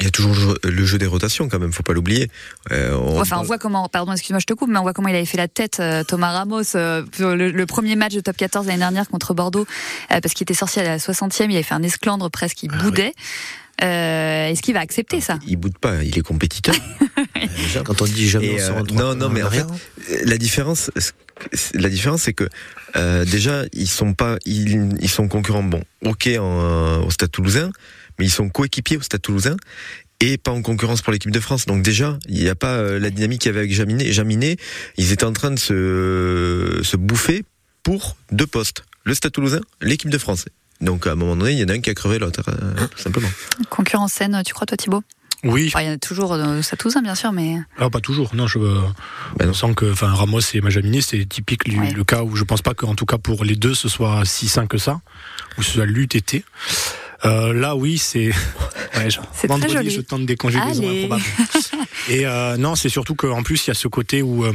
Il y a, toujours le jeu- des rotations quand même, faut pas l'oublier. Euh, on Enfin, on voit comment, pardon, excuse-moi, je te coupe, mais on voit comment il avait fait la tête, euh, Thomas Ramos, euh, le, le premier match de top 14 l'année dernière contre Bordeaux, euh, parce qu'il était sorti à la 60e, il avait fait un esclandre presque, il boudait. Euh, Est-ce qu'il va accepter ça il boude pas, il est compétiteur. Quand on dit jamais on se euh, non, non, mais en fait, la différence, la différence, c'est que euh, déjà ils sont pas, ils, ils sont concurrents. Bon, ok en- au Stade Toulousain, mais ils sont coéquipiers au Stade Toulousain et pas en concurrence pour l'équipe de France. Donc déjà, il n'y a pas euh, la dynamique qu'il y avait avec Jaminet. Jaminet, ils étaient en train de se, se bouffer pour deux postes. Le Stade Toulousain, l'équipe de France. Donc à un moment donné, il y en a un qui a crevé l'autre, euh, tout simplement. Concurrence saine, tu crois, toi, Thibaut? Oui, Enfin, Il y en a toujours euh, ça tous, hein, bien sûr, mais. Ah, pas toujours. Non, je Ben non. sens que, enfin, Ramos et Majamini, c'est typique du Ouais. le cas où je pense pas qu'en tout cas pour les deux, ce soit si sain que ça, ou ce soit l'UTT. Euh, là, oui, c'est. Ouais, je- C'est très vendredi, joli. je tente des conjugaisons Allez. improbables. Et euh, non, c'est surtout qu'en plus, il y a ce côté où euh,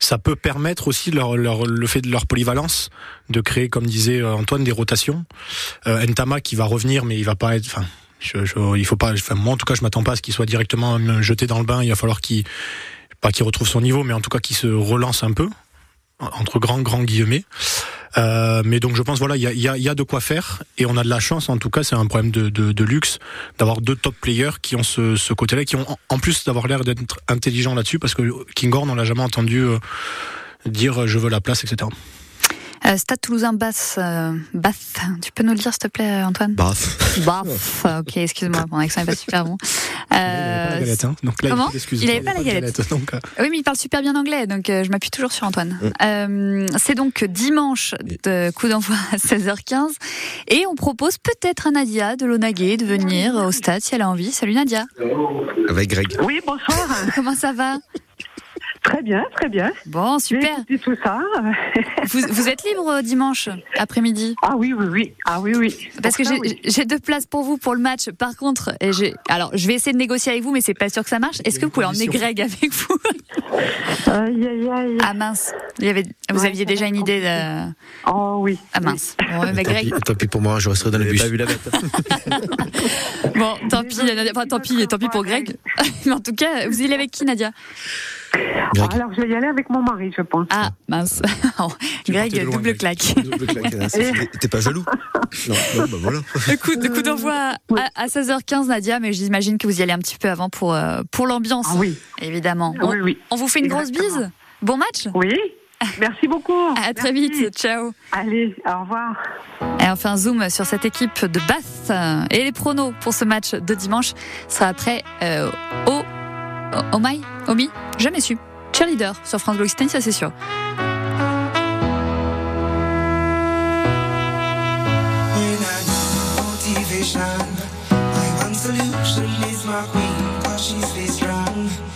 ça peut permettre aussi leur, leur, le fait de leur polyvalence de créer, comme disait euh, Antoine, des rotations. Euh, Ntama qui va revenir, mais il va pas être. Enfin, je, je- il faut pas. Enfin, moi, en tout cas, je m'attends pas à ce qu'il soit directement jeté dans le bain. Il va falloir qu'il pas qu'il retrouve son niveau, mais en tout cas qu'il se relance un peu entre grands grands guillemets. Euh, mais donc je pense voilà il y a, de quoi faire et on a de la chance en tout cas c'est un problème de, luxe d'avoir deux top players qui ont ce, côté-là qui ont en- en plus d'avoir l'air d'être intelligents là-dessus parce que Kinghorn on l'a jamais entendu euh, dire euh, je veux la place etc. Euh, Stade Toulousain Bath, euh, Bath, tu peux nous le dire, s'il te plaît, Antoine Bath. Bath, ok, excuse-moi, mon accent est pas super bon. Il avait Euh, pas la galette, hein. donc là, comment excuse, Il avait y pas la galette. donc, euh, Oui, mais il parle super bien anglais, donc euh, je m'appuie toujours sur Antoine. Mm. Euh, c'est donc dimanche de coup d'envoi à 16h15 et on propose peut-être à Nadia de Lonaguet de venir au stade si elle a envie. Salut Nadia. Avec Greg. Oui, bonsoir. Comment ça va? Très bien, très bien. Bon, super. J'ai tout ça. Vous, vous êtes libre euh, dimanche après-midi? Ah oui, oui, oui. Ah oui, oui. Parce que j'ai oui. deux places pour vous pour le match. Par contre, alors je vais essayer de négocier avec vous, mais c'est pas sûr que ça marche. Est-ce que vous pouvez emmener Greg avec vous? Aïe, aïe, aïe. Ah mince, il y avait, vous Ouais, aviez déjà une idée de. Oh oui. Ah mince. Bon, mais Tant Greg, pis, tant pis pour moi, je resterai dans le bus. pas vu la bête. bon, tant pis, Nadia. Enfin, tant pis, tant pis pour Greg. mais en tout cas, vous y allez avec qui, Nadia? Greg. Alors, je vais y aller avec mon mari, je pense. Ah mince. Tu Greg, loin, double Greg. claque. Double claque, hein, T'es- pas jaloux Non, non, bah voilà. Le coup, le coup d'envoi à, à 16h15, Nadia, mais j'imagine que vous y allez un petit peu avant pour, euh, pour l'ambiance. Ah oui. Évidemment. On, Oui, oui. on vous fait une grosse bise. Bon match Oui. Merci beaucoup. À très Merci. vite. Ciao. Allez, au revoir. Et on fait un zoom sur cette équipe de Bath. Et les pronos pour ce match de dimanche sera après euh, au au Mai Omi Jamais su. Cheerleader sur France Bleu Occitanie, ça c'est sûr. My my.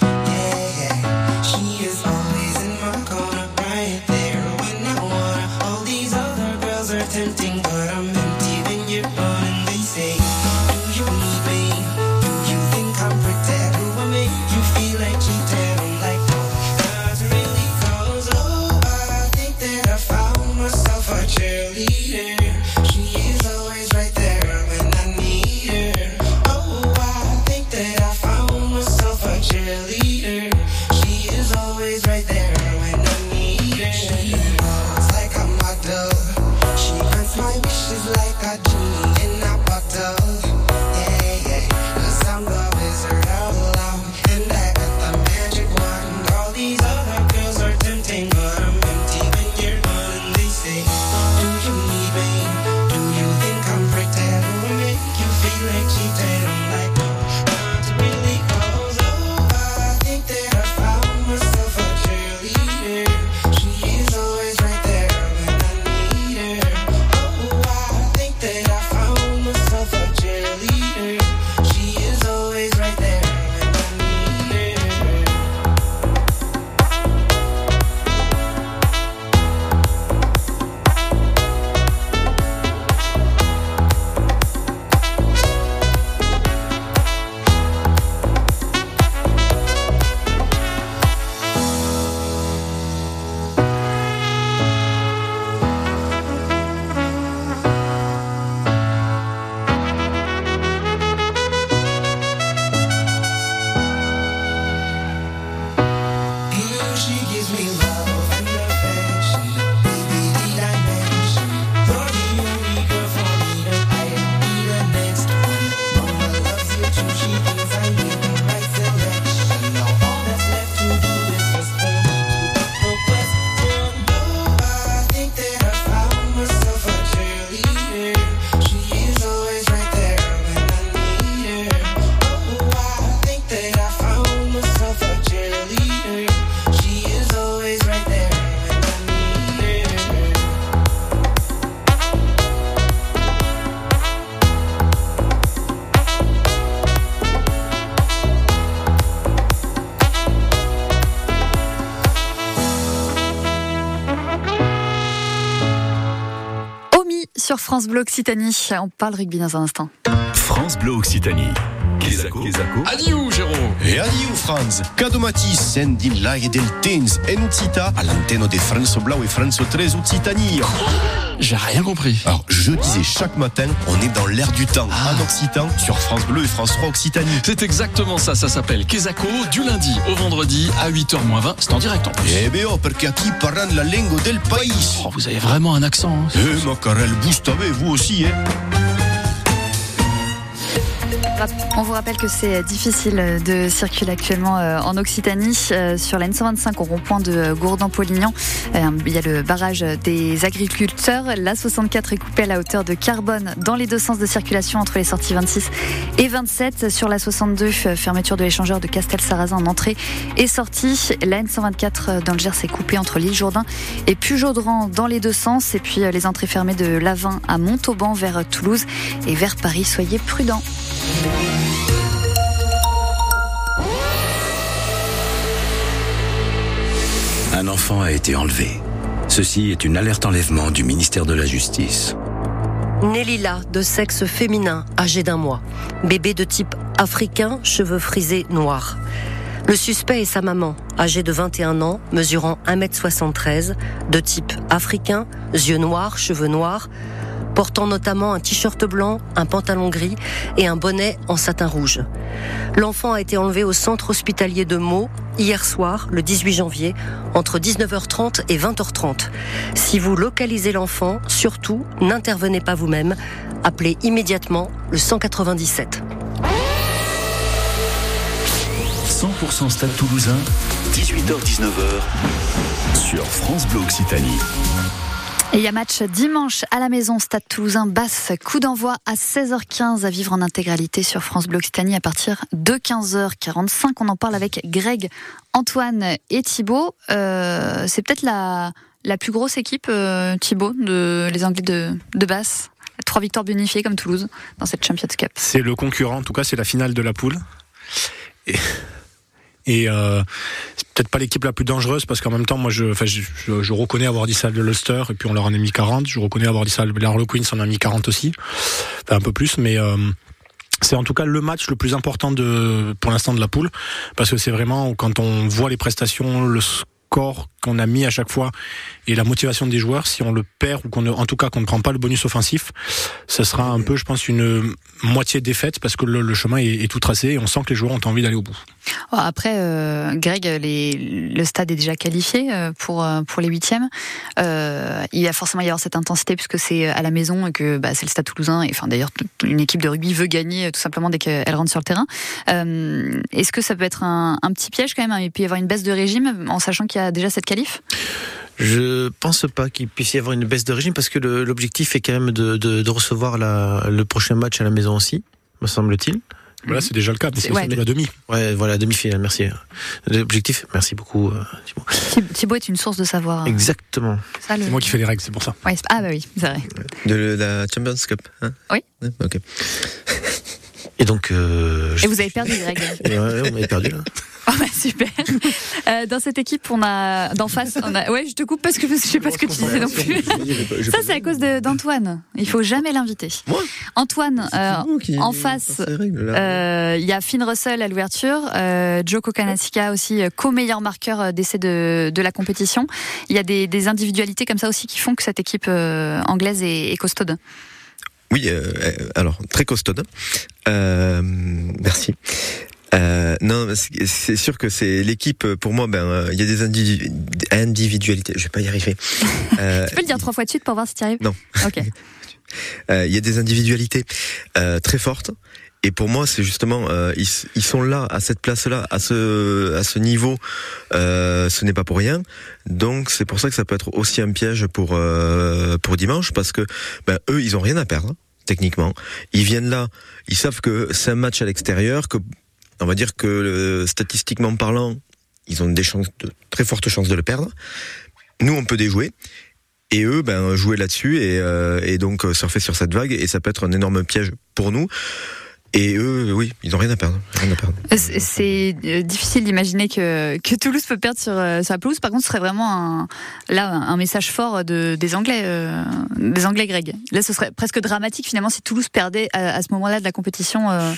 Sur France Bleu Occitanie. On parle rugby dans un instant. France Bleu Occitanie. Quesaco. Adieu Jérôme? E adieu Franz? Cado Matisse sendin l'aria del temps en Occita all'antenna de France Blau et France 13 Occitanie. J'ai rien compris. Alors, je disais chaque matin, on est dans l'air du temps, en Occitan, sur France Bleu et France 3 Occitanie. C'est exactement ça, ça s'appelle Quesaco, du lundi au vendredi à 8h20, c'est en direct en plus. Eh bien, oh, perché qui parle la langue del pays. Oh, vous avez vraiment un accent. Hein. Eh, ma carelle boost avec vous aussi, hein. On vous rappelle que c'est difficile de circuler actuellement euh, en Occitanie euh, sur la N125 au rond-point de Gourdan-Polignan. Euh, Il y a le barrage des agriculteurs. La 64 est coupée à la hauteur de Carbone dans les deux sens de circulation entre les sorties 26 et 27. Sur la 62, fermeture de l'échangeur de Castel-Sarrazin en entrée et sortie. La N124 dans le Gers est coupée entre l'île Jourdain et Pujaudran dans les deux sens. Et puis les entrées fermées de Lavin à Montauban vers Toulouse et vers Paris. Soyez prudents. Un enfant a été enlevé. Ceci est une alerte enlèvement du ministère de la Justice. Nélila, de sexe féminin, âgé d'un mois. Bébé de type africain, cheveux frisés noirs. Le suspect est sa maman, âgée de 21 ans, mesurant 1m73, de type africain, yeux noirs, cheveux noirs, portant notamment un t-shirt blanc, un pantalon gris et un bonnet en satin rouge. L'enfant a été enlevé au centre hospitalier de Meaux hier soir, le 18 janvier, entre 19h30 et 20h30. Si vous localisez l'enfant, surtout, n'intervenez pas vous-même. Appelez immédiatement le 197. 100% Stade Toulousain, 18h-19h, sur France Bleu Occitanie. Et il y a match dimanche à la maison Stade Toulousain Basse. Coup d'envoi à 16h15 à vivre en intégralité sur France Bleu Occitanie à partir de 15h45. On en parle avec Greg, Antoine et Thibaut. Euh, c'est peut-être la, plus grosse équipe, euh, Thibaut, de les Anglais de, de Basse. Trois victoires bonifiées comme Toulouse dans cette Champions Cup. C'est le concurrent, en tout cas, c'est la finale de la poule. Et euh, c'est peut-être pas l'équipe la plus dangereuse parce qu'en même temps, moi, je, je, je, je, reconnais avoir dit ça de l'Ulster et puis on leur en a mis 40. Je reconnais avoir dit ça de l'Harlequins, on en a mis 40 aussi, enfin, un peu plus, mais. Euh, c'est en tout cas le match le plus important de pour l'instant de la poule parce que c'est vraiment quand on voit les prestations le score qu'on a mis à chaque fois et la motivation des joueurs, si on le perd ou qu'on en tout cas qu'on ne prend pas le bonus offensif, ce sera un peu, je pense, une moitié défaite parce que le, chemin est, tout tracé et on sent que les joueurs ont envie d'aller au bout. Après, euh, Greg, le stade est déjà qualifié euh, pour pour les huitièmes. Euh, il va forcément y avoir cette intensité puisque c'est à la maison et que bah, c'est le stade toulousain. Et enfin, d'ailleurs, une équipe de rugby veut gagner tout simplement dès qu'elle rentre sur le terrain. Euh, Est-ce que ça peut être un, un, petit piège quand même Et puis y avoir une baisse de régime en sachant qu'il y a déjà cette qualif je pense pas qu'il puisse y avoir une baisse de régime parce que l'objectif est quand même de, de, de recevoir la, le prochain match à la maison aussi, me semble-t-il. Voilà, c'est déjà le cas, c'est ouais. la demi. Ouais, voilà, demi-finale, merci. L'objectif, merci beaucoup, euh, Thibaut. Thibaut est une source de savoir. Exactement. C'est moi qui fais les règles, c'est pour ça. Ouais, ah bah oui, c'est vrai. De la Champions Cup, hein Oui. Ok. Et donc. Euh, Et vous avez perdu, Greg. ouais, on avait perdu là. Oh bah super. Euh, dans cette équipe, on a d'en face, on a. Ouais, je te coupe parce que je sais pas ce que tu disais non plus. Ça, c'est à cause d'Antoine. Il faut jamais l'inviter. Antoine, euh, en face, euh, il y a Finn Russell à l'ouverture, Joe Kokanasika aussi co-meilleur marqueur d'essai de, de la compétition. Il y a des, des, individualités comme ça aussi qui font que cette équipe anglaise est, est costaude. Oui, euh, alors très costaude. Euh, merci. Euh, non, c'est sûr que c'est l'équipe. Pour moi, ben, il y a des individu individualités. Je vais pas y arriver. Euh, tu peux le dire trois fois de suite pour voir si tu arrives? Non. Ok. Il y a des individualités très fortes. Et pour moi, c'est justement, ils, ils, sont là, à cette place-là, à ce, à ce niveau. ce n'est pas pour rien. Donc, c'est pour ça que ça peut être aussi un piège pour pour dimanche, parce que ben, eux, ils ont rien à perdre techniquement. Ils viennent là, ils savent que c'est un match à l'extérieur, que on va dire que euh, statistiquement parlant, ils ont des chances, de, très fortes chances de le perdre. Nous, on peut déjouer. Et eux, ben, jouer là-dessus et, euh, et donc surfer sur cette vague. Et ça peut être un énorme piège pour nous. Et eux, oui, ils n'ont rien à perdre. Rien à perdre. Euh, C'est euh, difficile d'imaginer que, que Toulouse peut perdre sur, euh, sur la pelouse. Par contre, ce serait vraiment un, là un message fort de, des Anglais, euh, des Anglais Greg. Là, ce serait presque dramatique finalement si Toulouse perdait à, à ce moment-là de la compétition euh,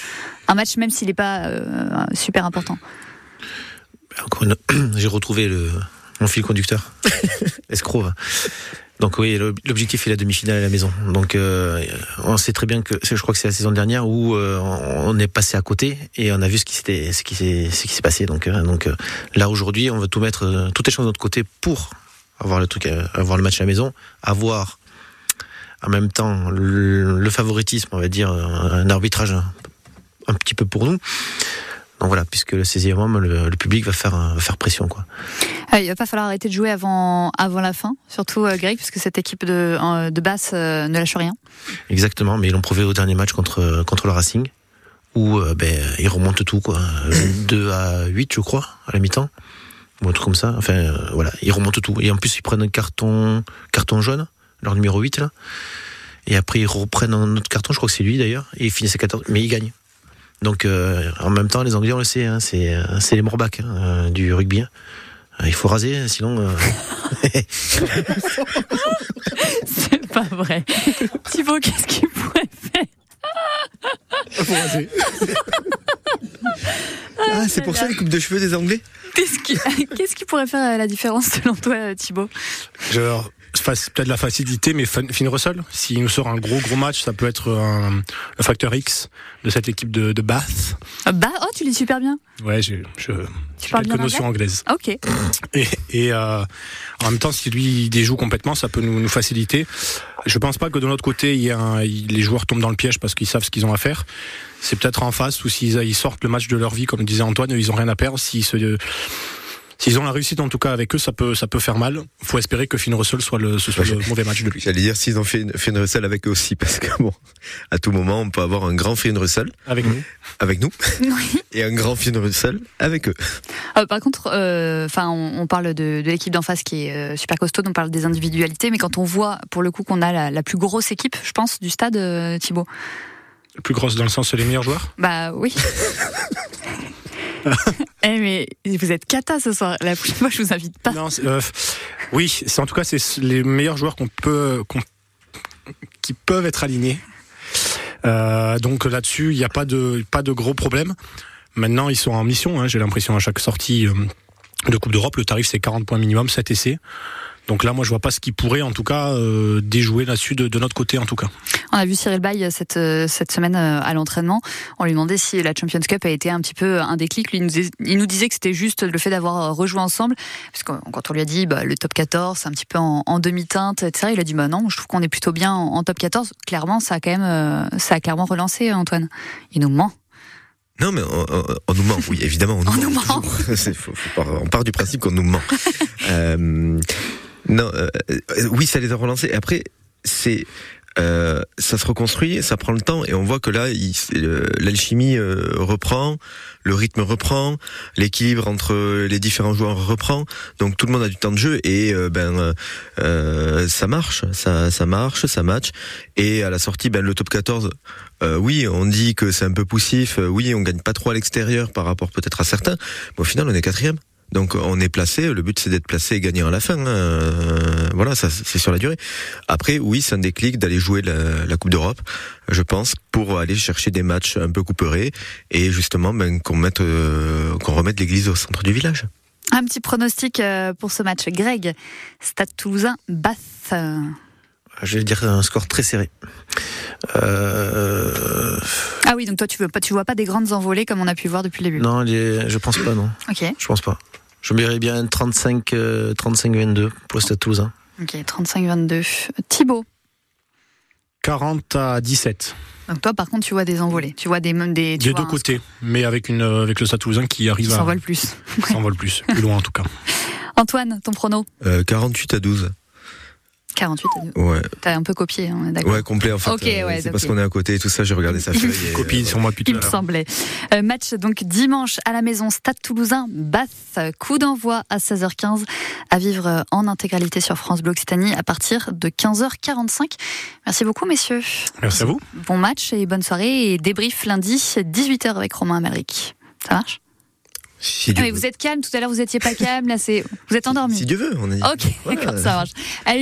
un match, même s'il n'est pas euh, super important. Encore une- J'ai retrouvé le, mon fil conducteur. Escroc. Donc oui, l'ob- l'objectif est la demi-finale à la maison. Donc euh, on sait très bien que je crois que c'est la saison dernière où euh, on est passé à côté et on a vu ce qui s'était ce qui s'est ce qui s'est passé. Donc euh, là aujourd'hui, on va tout mettre toutes les chances de notre côté pour avoir le truc, avoir le match à la maison, avoir en même temps le, favoritisme, on va dire un arbitrage un petit peu pour nous. Donc voilà, puisque le 16e homme, le, le public va faire, euh, va faire pression. Quoi. Ah, il va pas falloir arrêter de jouer avant, avant la fin, surtout euh, Greg, puisque cette équipe de, euh, de basse euh, ne lâche rien. Exactement, mais ils l'ont prouvé au dernier match contre, contre le Racing, où ben, ils remontent tout, quoi. 2 à 8, je crois, à la mi-temps. Ou un truc comme ça. Enfin, voilà, ils remontent tout. Et en plus, ils prennent un carton, carton jaune, leur numéro 8, là. Et après, ils reprennent un autre carton, je crois que c'est lui d'ailleurs, et ils finissent à 14, mais ils gagnent. Donc, euh, en même temps, les Anglais, on le sait, hein, c'est, euh, c'est les morbacs hein, euh, du rugby. hein. Il faut raser, sinon. euh, C'est pas vrai. Thibaut, qu'est-ce qu'il pourrait faire? Ah, c'est pour ça les coupes de cheveux des Anglais? Qu'est-ce qui, qu'est-ce qui pourrait faire la différence selon toi, Thibaut? Genre, peut-être la facilité, mais Fin Finn Russell, s'il nous sort un gros gros match, ça peut être un, le facteur X de cette équipe de, de Bath. Bah, oh, tu lis super bien. Ouais, j'ai je, j'ai parles quelques notions anglais anglaises. Ok. Et, et euh, en même temps, si lui il déjoue complètement, ça peut nous, nous faciliter. Je pense pas que de notre côté, il y a un- il- les joueurs tombent dans le piège parce qu'ils savent ce qu'ils ont à faire. C'est peut-être en face ou s'ils ils sortent le match de leur vie, comme disait Antoine, ils ont rien à perdre. S'ils se, S'ils ont la réussite en tout cas avec eux, ça peut ça peut faire mal. Faut espérer que Finn Russell soit le ce soit le mauvais match de lui. J'allais dire s'ils ont fait une Russell avec eux aussi, parce que bon, à tout moment, on peut avoir un grand Finn Russell. Avec nous. Avec nous. Et un grand Finn Russell avec eux. Euh, par contre, euh, enfin, on, on parle de, de l'équipe d'en face qui est euh, super costaud, on parle des individualités, mais quand on voit pour le coup qu'on a la, la plus grosse équipe, je pense, du stade, euh, Thibaut. Plus grosse dans le sens les meilleurs joueurs? Bah oui. eh mais vous êtes cata ce soir. La prochaine fois, je vous invite pas. Euh, oui, c'est en tout cas c'est les meilleurs joueurs qu'on peut qui peuvent être alignés. Euh, donc là-dessus, il n'y a pas de pas de gros problèmes. Maintenant, ils sont en mission. hein, J'ai l'impression à chaque sortie euh, de Coupe d'Europe, le tarif c'est 40 points minimum, 7 essais. Donc là, moi, je vois pas ce qui pourrait, en tout cas, euh, déjouer là-dessus de, de notre côté, en tout cas. On a vu Cyril Bay cette, euh, cette semaine euh, à l'entraînement. On lui demandait si la Champions Cup a été un petit peu un déclic. Lui, il nous dis- il nous disait que c'était juste le fait d'avoir euh, rejoué ensemble. Parce que quand on lui a dit bah, le top 14, c'est un petit peu en, en demi-teinte, etc., il a dit bah non, je trouve qu'on est plutôt bien en, en top 14. Clairement, ça a quand même, euh, ça a clairement relancé Antoine. Il nous ment. Non, mais on, on- on nous ment, oui, évidemment. On nous, ment. Faut- faut pas- on part du principe qu'on nous ment. Euh, non, euh, euh, oui, ça les a relancés. Après, c'est. euh, ça se reconstruit, ça prend le temps et on voit que là, euh, l'alchimie euh, reprend, le rythme reprend, l'équilibre entre les différents joueurs reprend. Donc tout le monde a du temps de jeu et euh, ben euh, ça marche, ça, ça marche, ça match. Et à la sortie, ben le top 14, euh, oui, on dit que c'est un peu poussif, oui, on gagne pas trop à l'extérieur par rapport peut-être à certains, mais au final on est quatrième. Donc on est placé, le but c'est d'être placé et gagner à la fin. hein. Voilà, ça c'est sur la durée. Après, oui, c'est un déclic d'aller jouer la, Coupe d'Europe, je pense, pour aller chercher des matchs un peu couperés et justement ben, qu'on euh, qu'on remette l'église au centre du village. Un petit pronostic euh, pour ce match. Greg, Stade Toulousain, Bath. Euh, Je vais dire un score très serré. Euh, Ah oui, donc toi tu veux pas, tu vois pas des grandes envolées comme on a pu voir depuis le début. non, les- je pense pas, non. Ok. Je pense pas. Je verrais bien 35, euh, 35-22 pour le Stade Toulousain. Ok, 35-22. Thibaut. 40 à 17. Donc toi, par contre, tu vois des envolées. Tu vois des des. tu Des vois deux côtés, mais avec une euh, avec le Stade Toulousain qui arrive Qui à s'envole plus. s'envole plus, plus loin en tout cas. Antoine, ton prono Euh, 48 à 12. 48. Ouais. T'as un peu copié, hein, d'accord. Ouais, complet en fait. Ok, ouais, c'est parce qu'on est à côté et tout ça, j'ai regardé sa feuille. et, Copie euh, sur moi depuis tout Il me semblait. Euh, match donc dimanche à la maison Stade Toulousain Bath. Coup d'envoi à 16h15 à vivre en intégralité sur France Bleu Occitanie à partir de 15h45. Merci beaucoup messieurs. Merci à vous. Bon match et bonne soirée et débrief lundi 18h avec Romain Amalric. Ça marche? Si Ah, mais vous êtes calme tout à l'heure, vous étiez pas calme là c'est vous êtes endormi. Si Dieu veut, on a dit. Ok, Voilà. d'accord, ça marche. Allez,